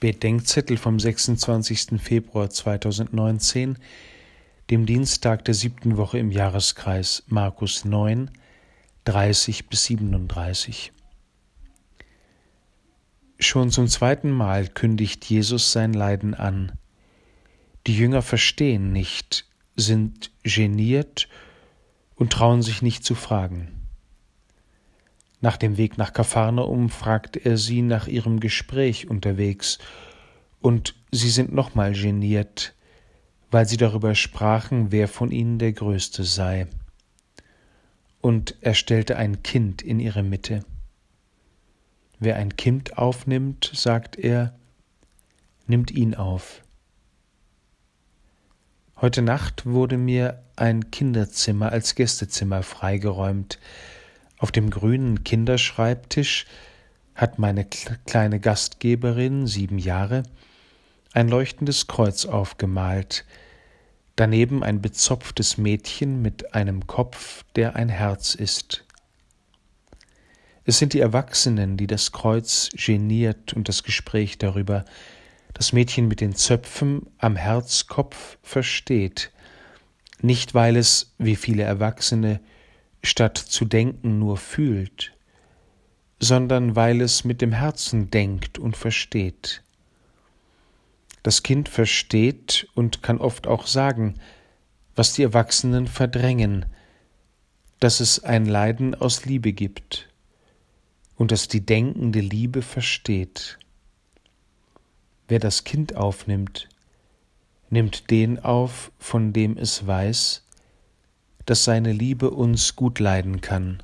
Bedenkzettel vom 26. Februar 2019, dem Dienstag der siebten Woche im Jahreskreis Markus 9, 30 bis 37. Schon zum zweiten Mal kündigt Jesus sein Leiden an. Die Jünger verstehen nicht, sind geniert und trauen sich nicht zu fragen. Nach dem Weg nach Kapharnaum fragt er sie nach ihrem Gespräch unterwegs, und sie sind nochmal geniert, weil sie darüber sprachen, wer von ihnen der Größte sei. Und er stellte ein Kind in ihre Mitte. Wer ein Kind aufnimmt, sagt er, nimmt ihn auf. Heute Nacht wurde mir ein Kinderzimmer als Gästezimmer freigeräumt, auf dem grünen Kinderschreibtisch hat meine kleine Gastgeberin, sieben Jahre, ein leuchtendes Kreuz aufgemalt, daneben ein bezopftes Mädchen mit einem Kopf, der ein Herz ist. Es sind die Erwachsenen, die das Kreuz geniert und das Gespräch darüber, das Mädchen mit den Zöpfen am Herzkopf versteht, nicht weil es, wie viele Erwachsene, statt zu denken nur fühlt, sondern weil es mit dem Herzen denkt und versteht. Das Kind versteht und kann oft auch sagen, was die Erwachsenen verdrängen, dass es ein Leiden aus Liebe gibt und dass die denkende Liebe versteht. Wer das Kind aufnimmt, nimmt den auf, von dem es weiß, dass seine Liebe uns gut leiden kann.